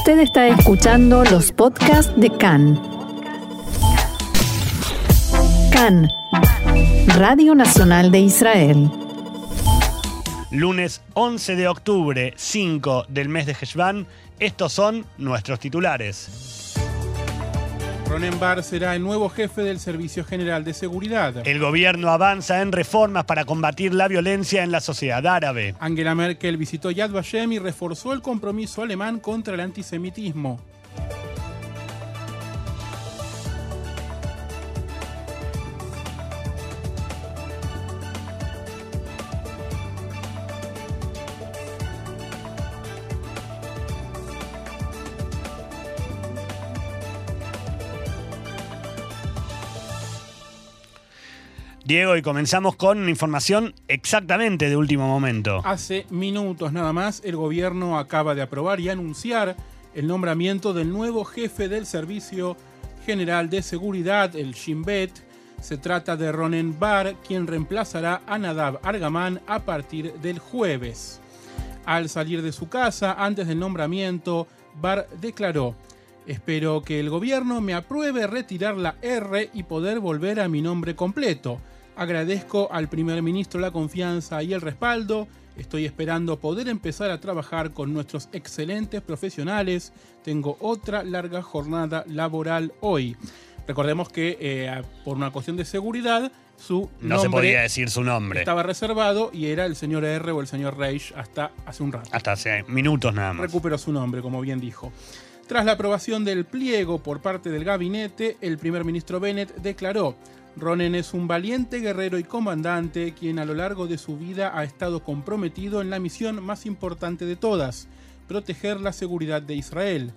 Usted está escuchando los podcasts de CAN. CAN, Radio Nacional de Israel. Lunes 11 de octubre, 5 del mes de Heshvan, estos son nuestros titulares. Ronen Bar será el nuevo jefe del Servicio General de Seguridad. El gobierno avanza en reformas para combatir la violencia en la sociedad árabe. Angela Merkel visitó Yad Vashem y reforzó el compromiso alemán contra el antisemitismo. Diego, y comenzamos con información exactamente de último momento. Hace minutos nada más, el gobierno acaba de aprobar y anunciar el nombramiento del nuevo jefe del Servicio General de Seguridad, el Shin Bet. Se trata de Ronen Bar, quien reemplazará a Nadav Argaman a partir del jueves. Al salir de su casa, antes del nombramiento, Bar declaró, espero que el gobierno me apruebe retirar la R y poder volver a mi nombre completo. Agradezco al primer ministro la confianza y el respaldo. Estoy esperando poder empezar a trabajar con nuestros excelentes profesionales. Tengo otra larga jornada laboral hoy. Recordemos que eh, por una cuestión de seguridad, su no nombre se podía decir su nombre. estaba reservado y era el señor R o el señor Reich hasta hace un rato. Hasta hace minutos nada más. Recuperó su nombre, como bien dijo. Tras la aprobación del pliego por parte del gabinete, el primer ministro Bennett declaró Ronen es un valiente guerrero y comandante quien a lo largo de su vida ha estado comprometido en la misión más importante de todas, proteger la seguridad de Israel.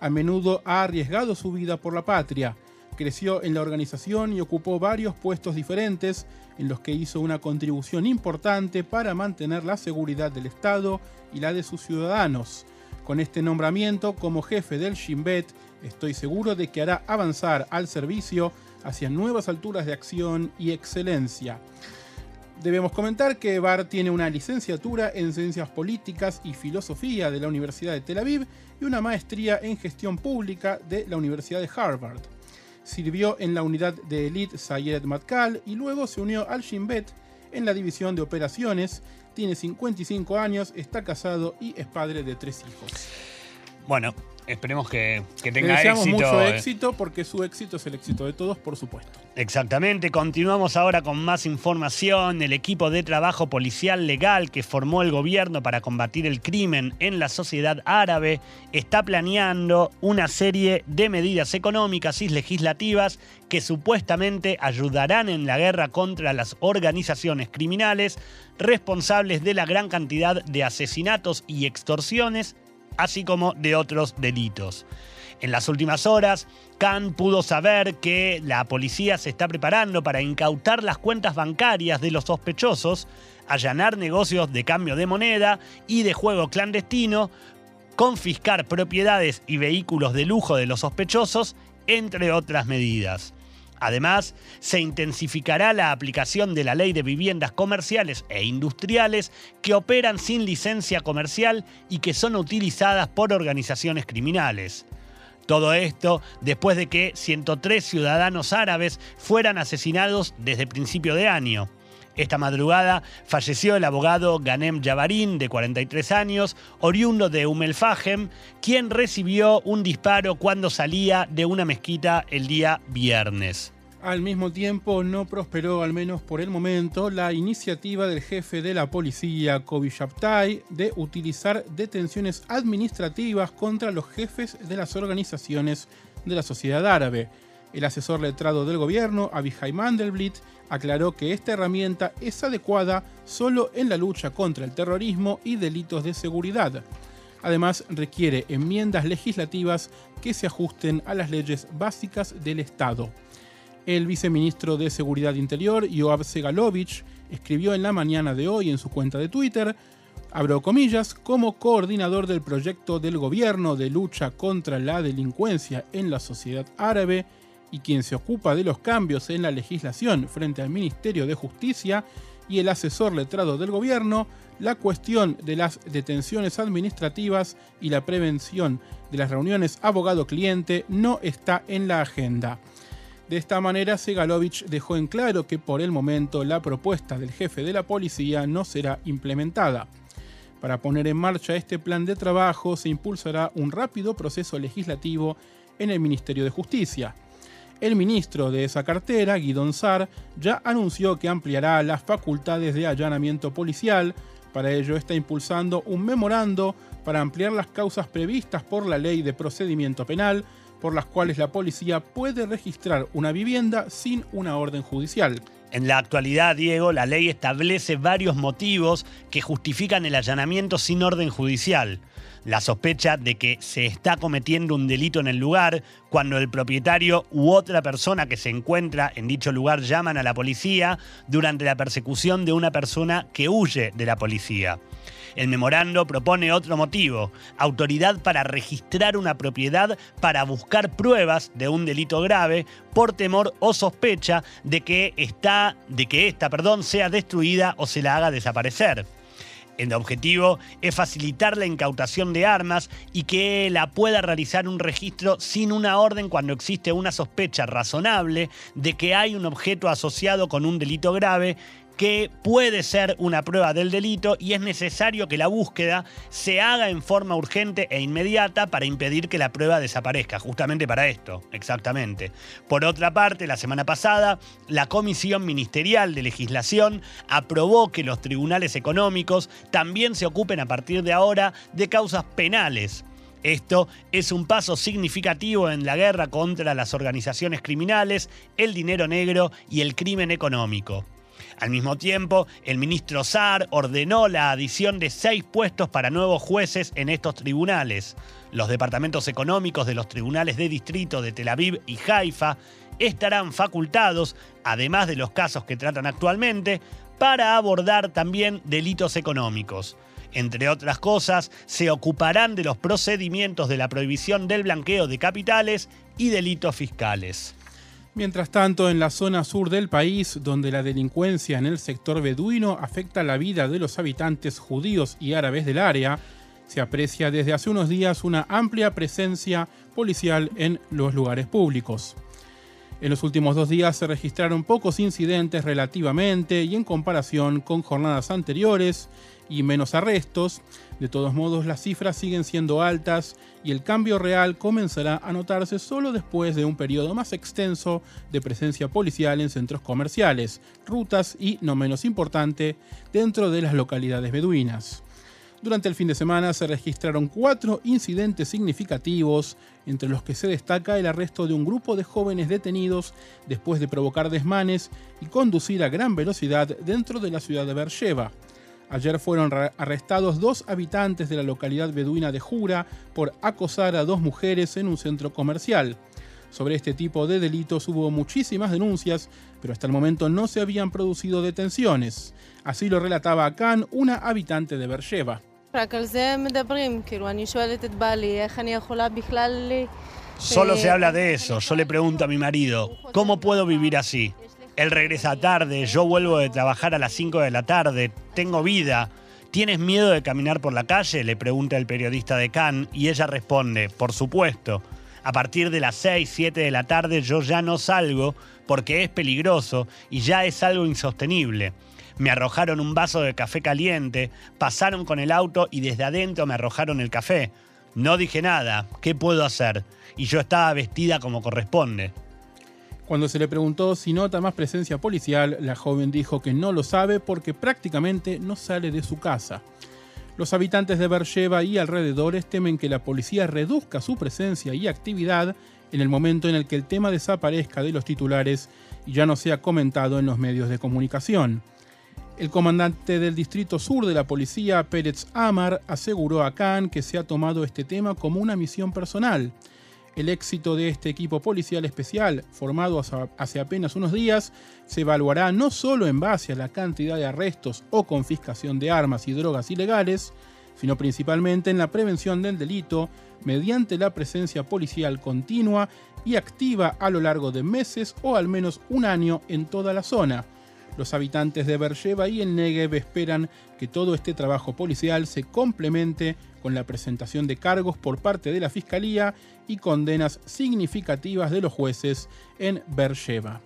A menudo ha arriesgado su vida por la patria. Creció en la organización y ocupó varios puestos diferentes en los que hizo una contribución importante para mantener la seguridad del Estado y la de sus ciudadanos. Con este nombramiento como jefe del Shin Bet, estoy seguro de que hará avanzar al servicio hacia nuevas alturas de acción y excelencia. Debemos comentar que Bar tiene una licenciatura en Ciencias Políticas y Filosofía de la Universidad de Tel Aviv y una maestría en Gestión Pública de la Universidad de Harvard. Sirvió en la unidad de élite Sayed Matkal y luego se unió al Shin Bet en la división de operaciones. Tiene 55 años, está casado y es padre de tres hijos. Bueno, esperemos que, que Le tenga deseamos éxito. mucho eh. éxito porque su éxito es el éxito de todos, por supuesto. Exactamente, continuamos ahora con más información. El equipo de trabajo policial legal que formó el gobierno para combatir el crimen en la sociedad árabe está planeando una serie de medidas económicas y legislativas que supuestamente ayudarán en la guerra contra las organizaciones criminales responsables de la gran cantidad de asesinatos y extorsiones, así como de otros delitos. En las últimas horas, Khan pudo saber que la policía se está preparando para incautar las cuentas bancarias de los sospechosos, allanar negocios de cambio de moneda y de juego clandestino, confiscar propiedades y vehículos de lujo de los sospechosos, entre otras medidas. Además, se intensificará la aplicación de la ley de viviendas comerciales e industriales que operan sin licencia comercial y que son utilizadas por organizaciones criminales. Todo esto después de que 103 ciudadanos árabes fueran asesinados desde principio de año. Esta madrugada falleció el abogado Ganem Javarin, de 43 años, oriundo de Umelfahem, quien recibió un disparo cuando salía de una mezquita el día viernes. Al mismo tiempo, no prosperó, al menos por el momento, la iniciativa del jefe de la policía, Kobi Shabtai, de utilizar detenciones administrativas contra los jefes de las organizaciones de la sociedad árabe. El asesor letrado del gobierno, Abihai Mandelblit, aclaró que esta herramienta es adecuada solo en la lucha contra el terrorismo y delitos de seguridad. Además, requiere enmiendas legislativas que se ajusten a las leyes básicas del Estado. El viceministro de Seguridad Interior, Yoav Segalovich, escribió en la mañana de hoy en su cuenta de Twitter, abro comillas, como coordinador del proyecto del gobierno de lucha contra la delincuencia en la sociedad árabe y quien se ocupa de los cambios en la legislación frente al Ministerio de Justicia, y el asesor letrado del gobierno, la cuestión de las detenciones administrativas y la prevención de las reuniones abogado-cliente no está en la agenda. De esta manera, Segalovich dejó en claro que por el momento la propuesta del jefe de la policía no será implementada. Para poner en marcha este plan de trabajo se impulsará un rápido proceso legislativo en el Ministerio de Justicia. El ministro de esa cartera, Guidon Sar, ya anunció que ampliará las facultades de allanamiento policial. Para ello está impulsando un memorando para ampliar las causas previstas por la ley de procedimiento penal por las cuales la policía puede registrar una vivienda sin una orden judicial. En la actualidad, Diego, la ley establece varios motivos que justifican el allanamiento sin orden judicial. La sospecha de que se está cometiendo un delito en el lugar, cuando el propietario u otra persona que se encuentra en dicho lugar llaman a la policía durante la persecución de una persona que huye de la policía. El memorando propone otro motivo, autoridad para registrar una propiedad para buscar pruebas de un delito grave por temor o sospecha de que esta, de que esta, perdón, sea destruida o se la haga desaparecer. El objetivo es facilitar la incautación de armas y que la pueda realizar un registro sin una orden cuando existe una sospecha razonable de que hay un objeto asociado con un delito grave que puede ser una prueba del delito y es necesario que la búsqueda se haga en forma urgente e inmediata para impedir que la prueba desaparezca, justamente para esto, exactamente. Por otra parte, la semana pasada, la Comisión Ministerial de Legislación aprobó que los tribunales económicos también se ocupen a partir de ahora de causas penales. Esto es un paso significativo en la guerra contra las organizaciones criminales, el dinero negro y el crimen económico. Al mismo tiempo, el ministro Saar ordenó la adición de seis puestos para nuevos jueces en estos tribunales. Los departamentos económicos de los tribunales de distrito de Tel Aviv y Haifa estarán facultados, además de los casos que tratan actualmente, para abordar también delitos económicos. Entre otras cosas, se ocuparán de los procedimientos de la prohibición del blanqueo de capitales y delitos fiscales. Mientras tanto, en la zona sur del país, donde la delincuencia en el sector beduino afecta la vida de los habitantes judíos y árabes del área, se aprecia desde hace unos días una amplia presencia policial en los lugares públicos. En los últimos dos días se registraron pocos incidentes relativamente y en comparación con jornadas anteriores y menos arrestos. De todos modos, las cifras siguen siendo altas y el cambio real comenzará a notarse solo después de un periodo más extenso de presencia policial en centros comerciales, rutas y, no menos importante, dentro de las localidades beduinas. Durante el fin de semana se registraron cuatro incidentes significativos, entre los que se destaca el arresto de un grupo de jóvenes detenidos después de provocar desmanes y conducir a gran velocidad dentro de la ciudad de Beersheba. Ayer fueron arrestados dos habitantes de la localidad beduina de Jura por acosar a dos mujeres en un centro comercial. Sobre este tipo de delitos hubo muchísimas denuncias, pero hasta el momento no se habían producido detenciones. Así lo relataba Khan, una habitante de Beersheba. Solo se habla de eso. Yo le pregunto a mi marido, ¿cómo puedo vivir así? Él regresa tarde, yo vuelvo de trabajar a las 5 de la tarde, tengo vida. ¿Tienes miedo de caminar por la calle? Le pregunta el periodista de Cannes y ella responde, por supuesto. A partir de las 6, 7 de la tarde yo ya no salgo porque es peligroso y ya es algo insostenible. Me arrojaron un vaso de café caliente, pasaron con el auto y desde adentro me arrojaron el café. No dije nada, ¿qué puedo hacer? Y yo estaba vestida como corresponde. Cuando se le preguntó si nota más presencia policial, la joven dijo que no lo sabe porque prácticamente no sale de su casa. Los habitantes de Beersheba y alrededores temen que la policía reduzca su presencia y actividad en el momento en el que el tema desaparezca de los titulares y ya no sea comentado en los medios de comunicación. El comandante del Distrito Sur de la Policía, Pérez Amar, aseguró a Khan que se ha tomado este tema como una misión personal el éxito de este equipo policial especial, formado hace apenas unos días, se evaluará no solo en base a la cantidad de arrestos o confiscación de armas y drogas ilegales, sino principalmente en la prevención del delito mediante la presencia policial continua y activa a lo largo de meses o al menos un año en toda la zona, Los habitantes de Beersheba y el Negev esperan que todo este trabajo policial se complemente con la presentación de cargos por parte de la Fiscalía y condenas significativas de los jueces en Beersheba.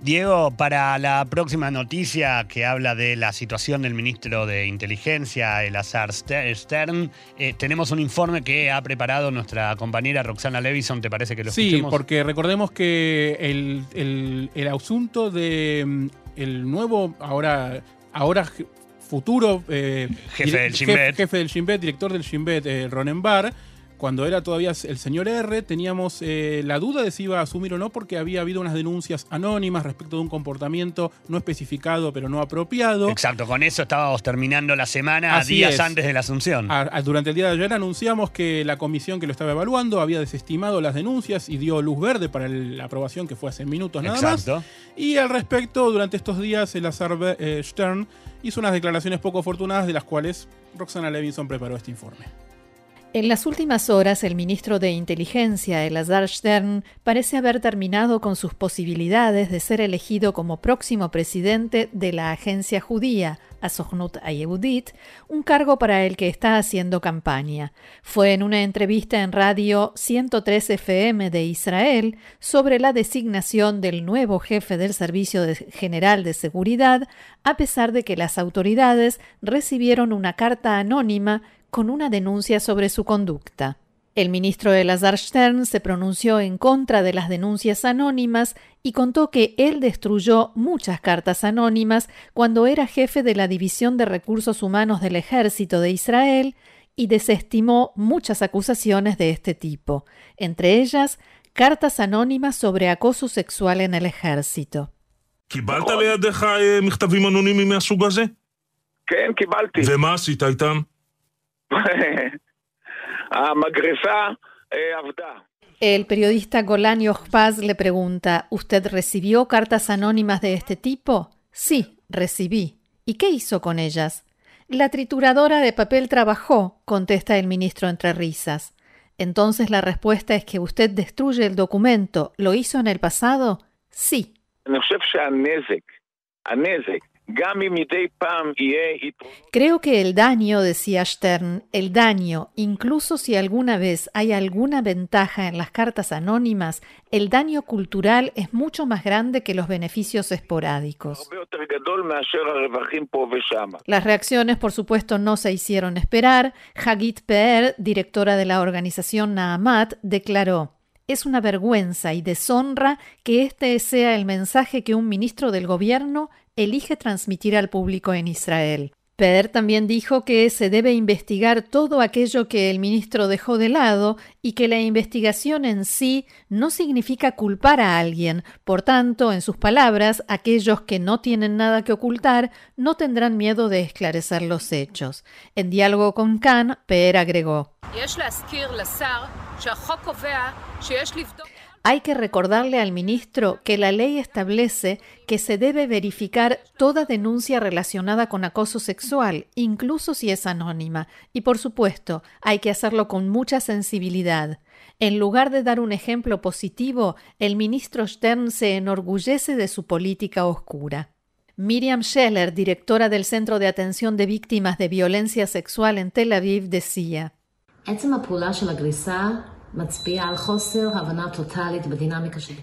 Diego, para la próxima noticia que habla de la situación del ministro de Inteligencia, Elazar Stern, eh, tenemos un informe que ha preparado nuestra compañera Roxana Levison. ¿Te parece que lo sí, Sí, porque recordemos que el, asunto de mm, el nuevo, ahora, ahora futuro eh, jefe, del jefe, del director del Shinbet, eh, Ronen Bar, cuando era todavía el señor R, teníamos eh, la duda de si iba a asumir o no porque había habido unas denuncias anónimas respecto de un comportamiento no especificado pero no apropiado. Exacto, con eso estábamos terminando la semana días antes de la asunción. durante el día de ayer anunciamos que la comisión que lo estaba evaluando había desestimado las denuncias y dio luz verde para la aprobación que fue hace minutos nada Exacto. más. Y al respecto, durante estos días el Azar eh, Stern hizo unas declaraciones poco afortunadas de las cuales Roxana Levinson preparó este informe. En las últimas horas, el ministro de Inteligencia, Elazar Stern, parece haber terminado con sus posibilidades de ser elegido como próximo presidente de la agencia judía, Asohnut Ayehudit, un cargo para el que está haciendo campaña. Fue en una entrevista en radio 103 FM de Israel sobre la designación del nuevo jefe del Servicio General de Seguridad, a pesar de que las autoridades recibieron una carta anónima con una denuncia sobre su conducta. El ministro Elazar Stern se pronunció en contra de las denuncias anónimas y contó que él destruyó muchas cartas anónimas cuando era jefe de la División de Recursos Humanos del Ejército de Israel y desestimó muchas acusaciones de este tipo, entre ellas cartas anónimas sobre acoso sexual en el ejército. El periodista Golan Yochpaz le pregunta, ¿usted recibió cartas anónimas de este tipo? Sí, recibí. ¿Y qué hizo con ellas? La trituradora de papel trabajó, contesta el ministro entre risas. Entonces la respuesta es que usted destruye el documento. ¿Lo hizo en el pasado? Sí. Creo que el daño, decía Stern, el daño, incluso si alguna vez hay alguna ventaja en las cartas anónimas, el daño cultural es mucho más grande que los beneficios esporádicos. Las reacciones, por supuesto, no se hicieron esperar. Hagit Peer, directora de la organización Naamat, declaró es una vergüenza y deshonra que este sea el mensaje que un ministro del gobierno elige transmitir al público en Israel. Per también dijo que se debe investigar todo aquello que el ministro dejó de lado y que la investigación en sí no significa culpar a alguien. Por tanto, en sus palabras, aquellos que no tienen nada que ocultar no tendrán miedo de esclarecer los hechos. En diálogo con Khan, Per agregó. Hay que recordarle al ministro que la ley establece que se debe verificar toda denuncia relacionada con acoso sexual, incluso si es anónima, y por supuesto hay que hacerlo con mucha sensibilidad. En lugar de dar un ejemplo positivo, el ministro Stern se enorgullece de su política oscura. Miriam Scheller, directora del Centro de Atención de Víctimas de Violencia Sexual en Tel Aviv, decía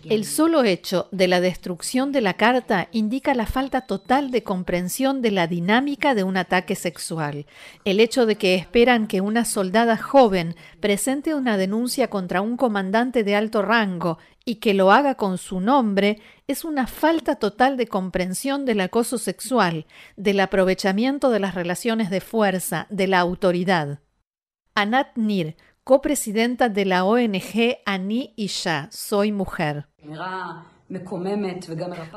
el solo hecho de la destrucción de la carta indica la falta total de comprensión de la dinámica de un ataque sexual. El hecho de que esperan que una soldada joven presente una denuncia contra un comandante de alto rango y que lo haga con su nombre es una falta total de comprensión del acoso sexual, del aprovechamiento de las relaciones de fuerza, de la autoridad. Anat Nir, copresidenta de la ONG Ani Isha, Soy Mujer.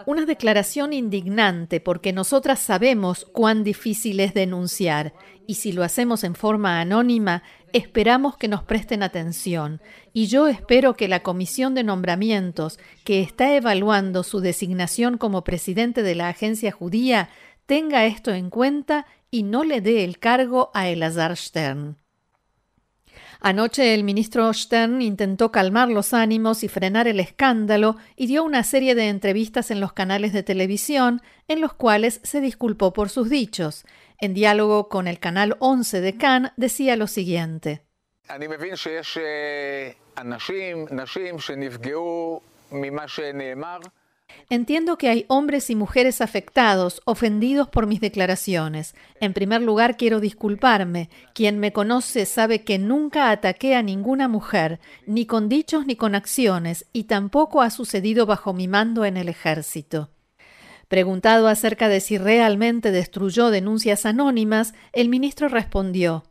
Una declaración indignante porque nosotras sabemos cuán difícil es denunciar y si lo hacemos en forma anónima, esperamos que nos presten atención. Y yo espero que la comisión de nombramientos que está evaluando su designación como presidente de la agencia judía tenga esto en cuenta y no le dé el cargo a Elazar Stern. Anoche el ministro Stern intentó calmar los ánimos y frenar el escándalo y dio una serie de entrevistas en los canales de televisión en los cuales se disculpó por sus dichos. En diálogo con el canal 11 de Cannes decía lo siguiente. Entiendo que hay hombres y mujeres afectados, ofendidos por mis declaraciones. En primer lugar, quiero disculparme. Quien me conoce sabe que nunca ataqué a ninguna mujer, ni con dichos ni con acciones, y tampoco ha sucedido bajo mi mando en el ejército. Preguntado acerca de si realmente destruyó denuncias anónimas, el ministro respondió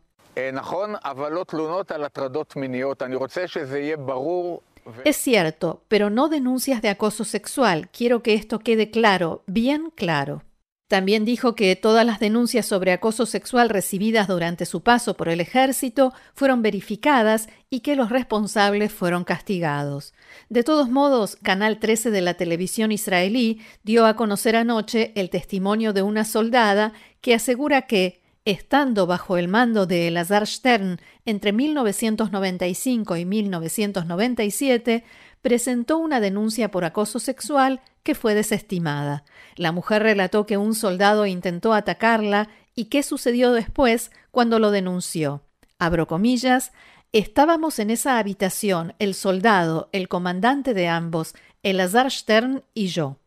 es cierto, pero no denuncias de acoso sexual. Quiero que esto quede claro, bien claro. También dijo que todas las denuncias sobre acoso sexual recibidas durante su paso por el ejército fueron verificadas y que los responsables fueron castigados. De todos modos, Canal 13 de la televisión israelí dio a conocer anoche el testimonio de una soldada que asegura que, estando bajo el mando de Elazar Stern entre 1995 y 1997, presentó una denuncia por acoso sexual que fue desestimada. La mujer relató que un soldado intentó atacarla y qué sucedió después cuando lo denunció. Abro comillas, estábamos en esa habitación, el soldado, el comandante de ambos, Elazar Stern y yo.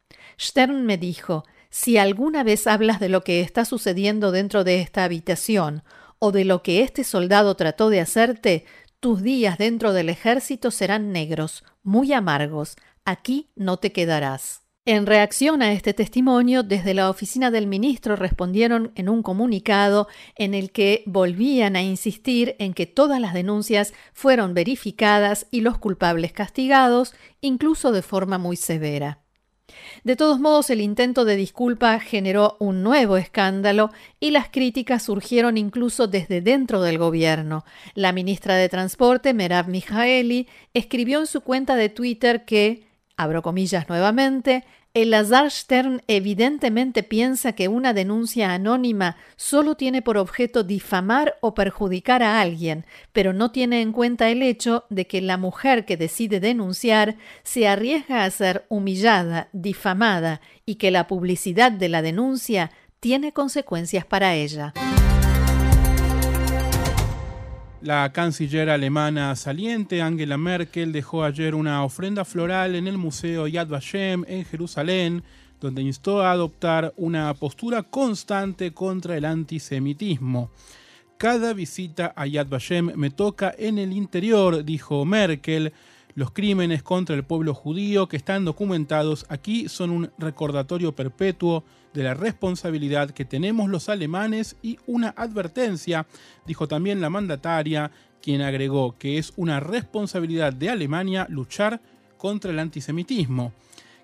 Stern me dijo, si alguna vez hablas de lo que está sucediendo dentro de esta habitación o de lo que este soldado trató de hacerte, tus días dentro del ejército serán negros, muy amargos. Aquí no te quedarás. En reacción a este testimonio, desde la oficina del ministro respondieron en un comunicado en el que volvían a insistir en que todas las denuncias fueron verificadas y los culpables castigados, incluso de forma muy severa. De todos modos, el intento de disculpa generó un nuevo escándalo y las críticas surgieron incluso desde dentro del gobierno. La ministra de Transporte, Merav Mijaeli, escribió en su cuenta de Twitter que, abro comillas nuevamente, el Lazar Stern evidentemente piensa que una denuncia anónima solo tiene por objeto difamar o perjudicar a alguien, pero no tiene en cuenta el hecho de que la mujer que decide denunciar se arriesga a ser humillada, difamada y que la publicidad de la denuncia tiene consecuencias para ella. La canciller alemana saliente Angela Merkel dejó ayer una ofrenda floral en el Museo Yad Vashem en Jerusalén, donde instó a adoptar una postura constante contra el antisemitismo. Cada visita a Yad Vashem me toca en el interior, dijo Merkel. Los crímenes contra el pueblo judío que están documentados aquí son un recordatorio perpetuo de la responsabilidad que tenemos los alemanes y una advertencia, dijo también la mandataria, quien agregó que es una responsabilidad de Alemania luchar contra el antisemitismo.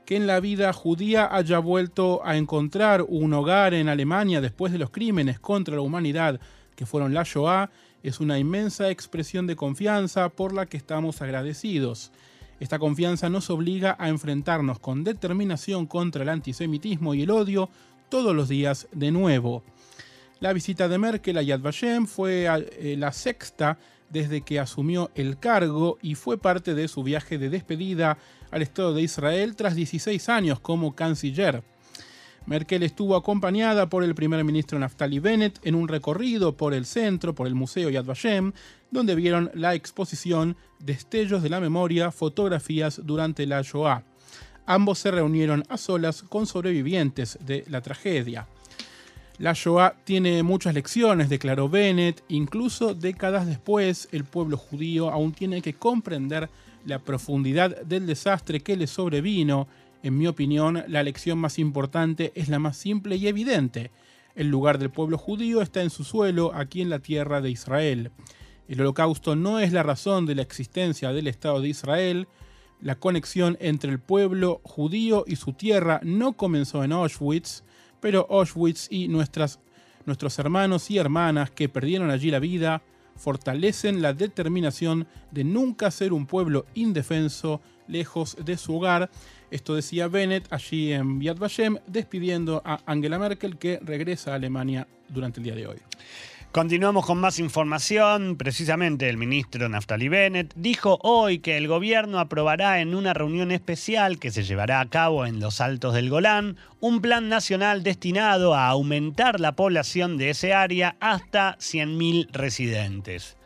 Que en la vida judía haya vuelto a encontrar un hogar en Alemania después de los crímenes contra la humanidad que fueron la Shoah es una inmensa expresión de confianza por la que estamos agradecidos. Esta confianza nos obliga a enfrentarnos con determinación contra el antisemitismo y el odio todos los días de nuevo. La visita de Merkel a Yad Vashem fue eh, la sexta desde que asumió el cargo y fue parte de su viaje de despedida al Estado de Israel tras 16 años como canciller. Merkel estuvo acompañada por el primer ministro Naftali Bennett en un recorrido por el centro, por el Museo Yad Vashem, donde vieron la exposición Destellos de la Memoria, fotografías durante la Shoah. Ambos se reunieron a solas con sobrevivientes de la tragedia. La Shoah tiene muchas lecciones, declaró Bennett, incluso décadas después el pueblo judío aún tiene que comprender la profundidad del desastre que le sobrevino en mi opinión, la lección más importante es la más simple y evidente. El lugar del pueblo judío está en su suelo, aquí en la tierra de Israel. El holocausto no es la razón de la existencia del Estado de Israel. La conexión entre el pueblo judío y su tierra no comenzó en Auschwitz, pero Auschwitz y nuestros hermanos y hermanas que perdieron allí la vida fortalecen la determinación de nunca ser un pueblo indefenso lejos de su hogar esto decía Bennett allí en Yad Vashem, despidiendo a Angela Merkel, que regresa a Alemania durante el día de hoy. Continuamos con más información. Precisamente el ministro Naftali Bennett dijo hoy que el gobierno aprobará en una reunión especial que se llevará a cabo en los Altos del Golán un plan nacional destinado a aumentar la población de ese área hasta 100.000 residentes.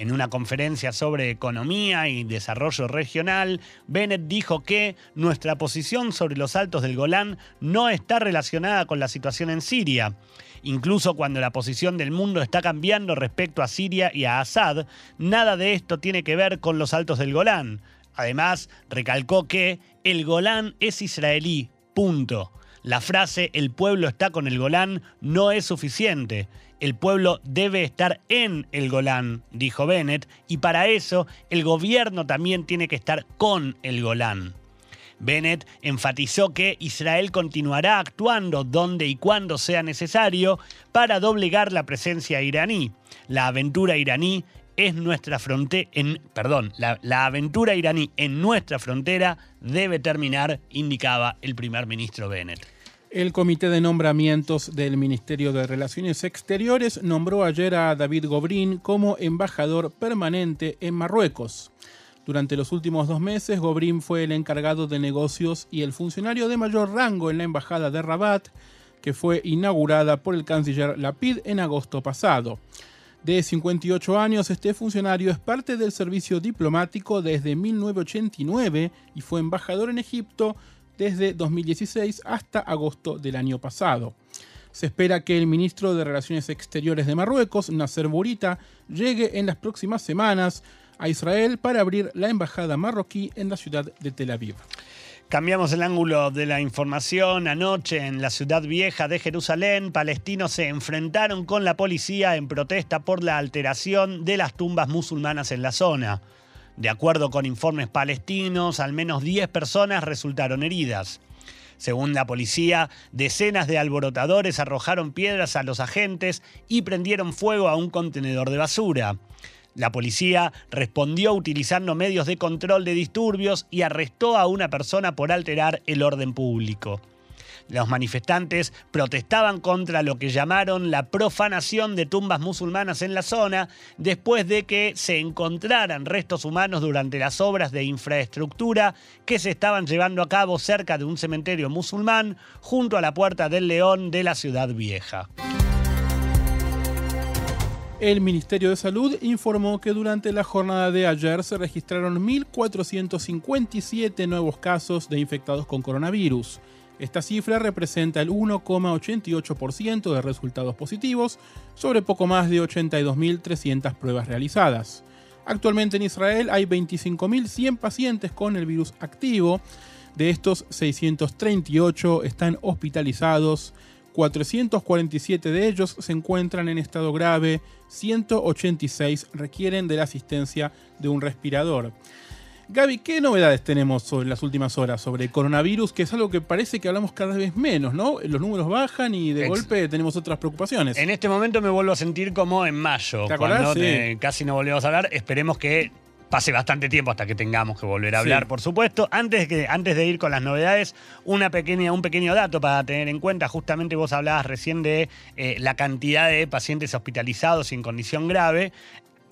En una conferencia sobre economía y desarrollo regional, Bennett dijo que nuestra posición sobre los altos del Golán no está relacionada con la situación en Siria Incluso cuando la posición del mundo está cambiando respecto a Siria y a Assad, nada de esto tiene que ver con los altos del Golán. Además, recalcó que el Golán es israelí, punto. La frase el pueblo está con el Golán no es suficiente. El pueblo debe estar en el Golán, dijo Bennett, y para eso el gobierno también tiene que estar con el Golán. Bennett enfatizó que Israel continuará actuando donde y cuando sea necesario para doblegar la presencia iraní. La aventura iraní es nuestra frontera, perdón, la, la, aventura iraní en nuestra frontera debe terminar, indicaba el primer ministro Bennett. El Comité de Nombramientos del Ministerio de Relaciones Exteriores nombró ayer a David Gobrín como embajador permanente en Marruecos. Durante los últimos dos meses, Gobrín fue el encargado de negocios y el funcionario de mayor rango en la embajada de Rabat, que fue inaugurada por el canciller Lapid en agosto pasado. De 58 años, este funcionario es parte del servicio diplomático desde 1989 y fue embajador en Egipto desde 2016 hasta agosto del año pasado. Se espera que el ministro de Relaciones Exteriores de Marruecos, Nasser Bourita, llegue en las próximas semanas a Israel para abrir la embajada marroquí en la ciudad de Tel Aviv. Cambiamos el ángulo de la información. Anoche en la ciudad vieja de Jerusalén, palestinos se enfrentaron con la policía en protesta por la alteración de las tumbas musulmanas en la zona. De acuerdo con informes palestinos, al menos 10 personas resultaron heridas. Según la policía, decenas de alborotadores arrojaron piedras a los agentes y prendieron fuego a un contenedor de basura. La policía respondió utilizando medios de control de disturbios y arrestó a una persona por alterar el orden público. Los manifestantes protestaban contra lo que llamaron la profanación de tumbas musulmanas en la zona después de que se encontraran restos humanos durante las obras de infraestructura que se estaban llevando a cabo cerca de un cementerio musulmán junto a la Puerta del León de la ciudad vieja. El Ministerio de Salud informó que durante la jornada de ayer se registraron 1.457 nuevos casos de infectados con coronavirus. Esta cifra representa el 1,88% de resultados positivos sobre poco más de 82.300 pruebas realizadas. Actualmente en Israel hay 25.100 pacientes con el virus activo. De estos, 638 están hospitalizados 447 de ellos se encuentran en estado grave, 186 requieren de la asistencia de un respirador. Gaby, ¿qué novedades tenemos sobre las últimas horas sobre coronavirus? Que es algo que parece que hablamos cada vez menos, ¿no? Los números bajan y de golpe tenemos otras preocupaciones. En este momento me vuelvo a sentir como en mayo, ¿Te cuando casi no volvemos a hablar. Esperemos que pase bastante tiempo hasta que tengamos que volver a hablar, por supuesto. Antes, que, antes de ir con las novedades, una pequeña, un pequeño dato para tener en cuenta. Justamente vos hablabas recién de eh, la cantidad de pacientes hospitalizados y en condición grave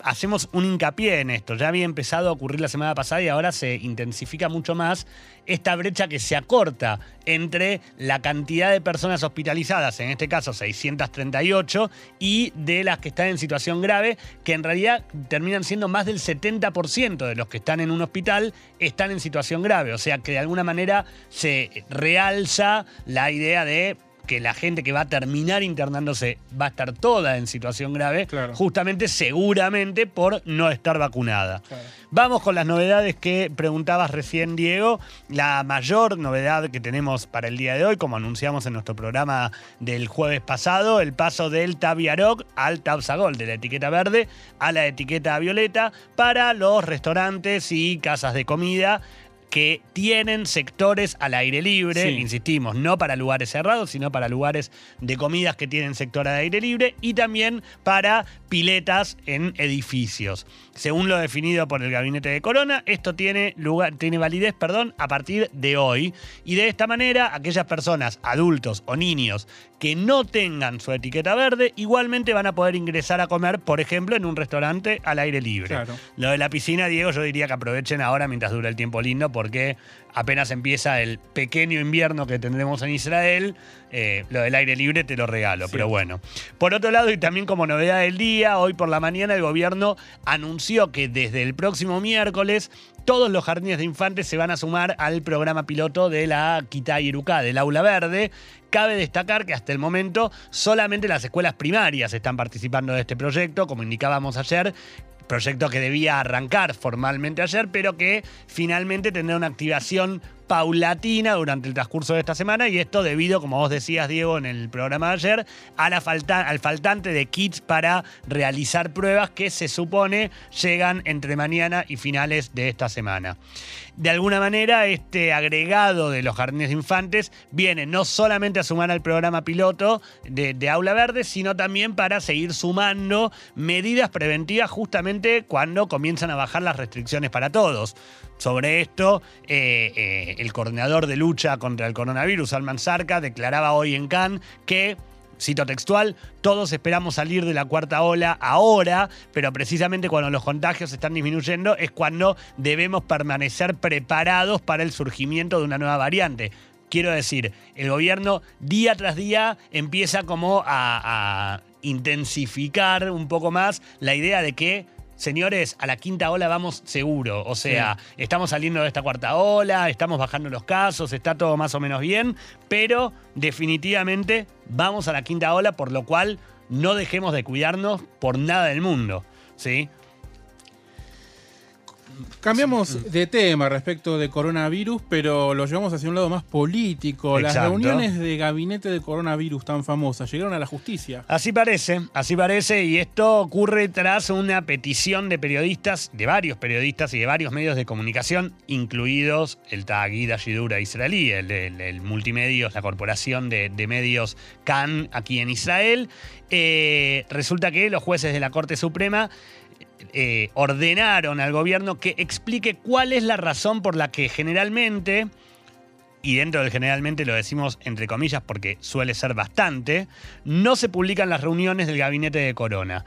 hacemos un hincapié en esto. Ya había empezado a ocurrir la semana pasada y ahora se intensifica mucho más esta brecha que se acorta entre la cantidad de personas hospitalizadas, en este caso 638, y de las que están en situación grave, que en realidad terminan siendo más del 70% de los que están en un hospital están en situación grave. O sea que de alguna manera se realza la idea de que la gente que va a terminar internándose va a estar toda en situación grave, justamente seguramente por no estar vacunada. Vamos con las novedades que preguntabas recién, Diego. La mayor novedad que tenemos para el día de hoy, como anunciamos en nuestro programa del jueves pasado, el paso del Tabiarok al Tabsagol, de la etiqueta verde a la etiqueta violeta, para los restaurantes y casas de comida que tienen sectores al aire libre, insistimos, no para lugares cerrados, sino para lugares de comidas que tienen sector al aire libre y también para piletas en edificios. Según lo definido por el gabinete de Corona, esto tiene, lugar, tiene validez perdón, a partir de hoy. Y de esta manera, aquellas personas, adultos o niños, que no tengan su etiqueta verde, igualmente van a poder ingresar a comer, por ejemplo, en un restaurante al aire libre. Lo de la piscina, Diego, yo diría que aprovechen ahora mientras dura el tiempo lindo, porque apenas empieza el pequeño invierno que tendremos en Israel, eh, lo del aire libre te lo regalo, pero bueno. Por otro lado, y también como novedad del día, hoy por la mañana el gobierno anunció que desde el próximo miércoles todos los jardines de infantes se van a sumar al programa piloto de la Quita Iruká, del Aula Verde. Cabe destacar que hasta el momento solamente las escuelas primarias están participando de este proyecto, como indicábamos ayer, proyecto que debía arrancar formalmente ayer, pero que finalmente tendrá una activación paulatina durante el transcurso de esta semana y esto debido, como vos decías Diego en el programa de ayer, a la falta, al faltante de kits para realizar pruebas que se supone llegan entre mañana y finales de esta semana. De alguna manera, este agregado de los jardines de infantes viene no solamente a sumar al programa piloto de, de Aula Verde, sino también para seguir sumando medidas preventivas justamente cuando comienzan a bajar las restricciones para todos. Sobre esto, eh, eh, el coordinador de lucha contra el coronavirus, Alman Sarka, declaraba hoy en Cannes que cito textual, todos esperamos salir de la cuarta ola ahora, pero precisamente cuando los contagios están disminuyendo es cuando debemos permanecer preparados para el surgimiento de una nueva variante. Quiero decir, el gobierno día tras día empieza como a, a intensificar un poco más la idea de que señores, a la quinta ola vamos seguro. O sea, estamos saliendo de esta cuarta ola, estamos bajando los casos, está todo más o menos bien, pero definitivamente vamos a la quinta ola, por lo cual no dejemos de cuidarnos por nada del mundo. ¿sí? Cambiamos de tema respecto de coronavirus, pero lo llevamos hacia un lado más político. Las reuniones de gabinete de coronavirus tan famosas llegaron a la justicia. Así parece, así parece, y esto ocurre tras una petición de periodistas, de varios periodistas y de varios medios de comunicación, incluidos el Tagida Ashidura israelí, el, el, multimedios, la corporación de, medios CAN aquí en Israel. Eh, resulta que los jueces de la Corte Suprema eh, ordenaron al gobierno que explique cuál es la razón por la que generalmente, y dentro del generalmente lo decimos entre comillas porque suele ser bastante, no se publican las reuniones del gabinete de Corona.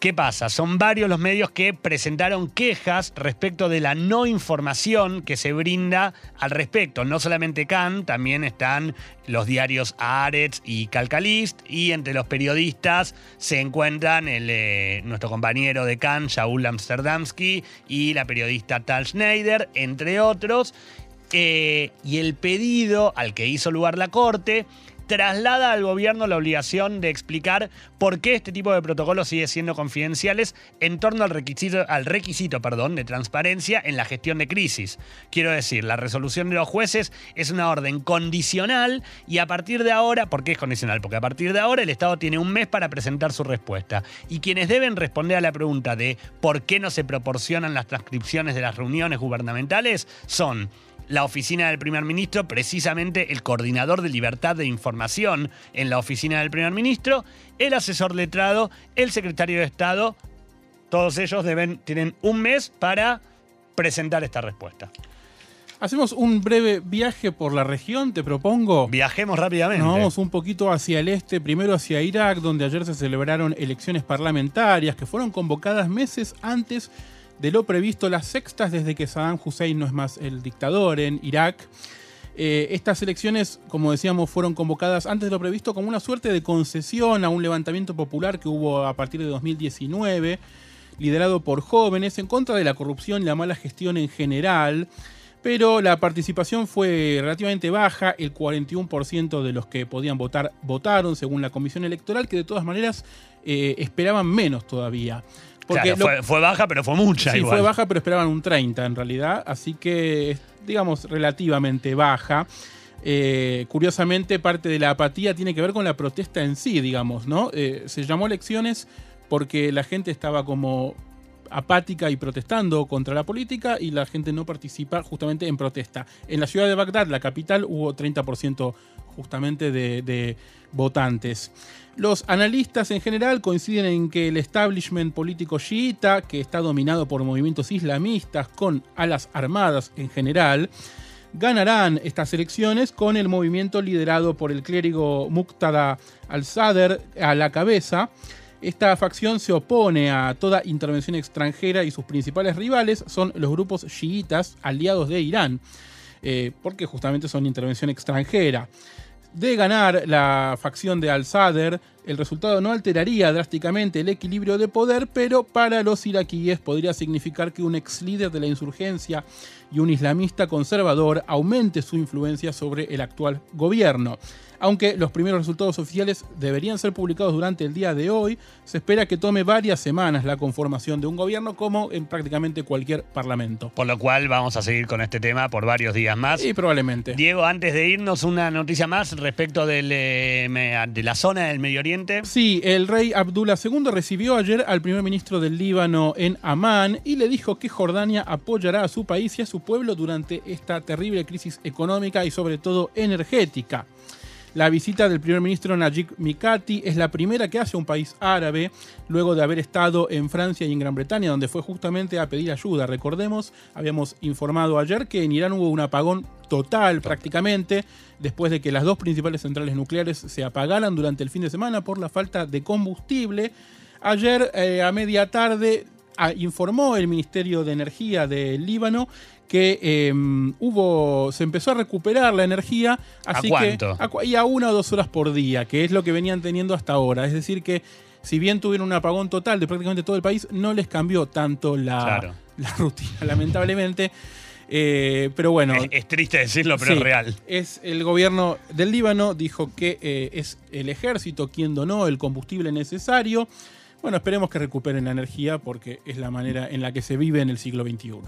¿Qué pasa? Son varios los medios que presentaron quejas respecto de la no información que se brinda al respecto. No solamente Can, también están los diarios Aretz y Calcalist, y entre los periodistas se encuentran eh, nuestro compañero de Can, Shaul Amsterdamski, y la periodista Tal Schneider, entre otros. Eh, y el pedido al que hizo lugar la Corte traslada al gobierno la obligación de explicar por qué este tipo de protocolos sigue siendo confidenciales en torno al requisito, al requisito perdón, de transparencia en la gestión de crisis. Quiero decir, la resolución de los jueces es una orden condicional y a partir de ahora, ¿por qué es condicional? Porque a partir de ahora el Estado tiene un mes para presentar su respuesta. Y quienes deben responder a la pregunta de por qué no se proporcionan las transcripciones de las reuniones gubernamentales son la oficina del primer ministro, precisamente el coordinador de libertad de información en la oficina del primer ministro, el asesor letrado, el secretario de Estado. Todos ellos deben, tienen un mes para presentar esta respuesta. Hacemos un breve viaje por la región, te propongo. Viajemos rápidamente. Nos vamos un poquito hacia el este, primero hacia Irak, donde ayer se celebraron elecciones parlamentarias que fueron convocadas meses antes de lo previsto las sextas desde que Saddam Hussein no es más el dictador en Irak. Eh, estas elecciones, como decíamos, fueron convocadas antes de lo previsto como una suerte de concesión a un levantamiento popular que hubo a partir de 2019, liderado por jóvenes, en contra de la corrupción y la mala gestión en general. Pero la participación fue relativamente baja, el 41% de los que podían votar votaron, según la Comisión Electoral, que de todas maneras eh, esperaban menos todavía. Porque fue, baja, pero fue mucha. Sí, fue baja, pero esperaban un 30 en realidad. Así que, digamos, relativamente baja. Eh, curiosamente, parte de la apatía tiene que ver con la protesta en sí, digamos, ¿no? Eh, se llamó elecciones porque la gente estaba como apática y protestando contra la política y la gente no participa justamente en protesta. En la ciudad de Bagdad, la capital, hubo 30% justamente de, votantes. Los analistas en general coinciden en que el establishment político chiita, que está dominado por movimientos islamistas con alas armadas en general, ganarán estas elecciones con el movimiento liderado por el clérigo Muqtada al-Sadr a la cabeza. Esta facción se opone a toda intervención extranjera y sus principales rivales son los grupos chiitas aliados de Irán, eh, porque justamente son intervención extranjera. De ganar la facción de al-Sadr, el resultado no alteraría drásticamente el equilibrio de poder, pero para los iraquíes podría significar que un ex líder de la insurgencia y un islamista conservador aumente su influencia sobre el actual gobierno. Aunque los primeros resultados oficiales deberían ser publicados durante el día de hoy, se espera que tome varias semanas la conformación de un gobierno como en prácticamente cualquier parlamento. Por lo cual vamos a seguir con este tema por varios días más. Y probablemente. Diego, antes de irnos, una noticia más respecto del, eh, de la zona del Medio Oriente. Sí, el rey Abdullah II recibió ayer al primer ministro del Líbano en Amán y le dijo que Jordania apoyará a su país y a su pueblo durante esta terrible crisis económica y sobre todo energética. La visita del primer ministro Najib Mikati es la primera que hace un país árabe luego de haber estado en Francia y en Gran Bretaña, donde fue justamente a pedir ayuda. Recordemos, habíamos informado ayer que en Irán hubo un apagón total prácticamente, después de que las dos principales centrales nucleares se apagaran durante el fin de semana por la falta de combustible. Ayer eh, a media tarde informó el Ministerio de Energía del Líbano que em, hubo, se empezó a recuperar la energía, así ¿A que y a una o dos horas por día, que es lo que venían teniendo hasta ahora. Es decir que si bien tuvieron un apagón total de prácticamente todo el país, no les cambió tanto la, rutina, lamentablemente. Eh, pero bueno. Es, triste decirlo, pero es real. Es el gobierno del Líbano dijo que eh, es el ejército quien donó el combustible necesario. Bueno, esperemos que recuperen la energía porque es la manera en la que se vive en el siglo XXI.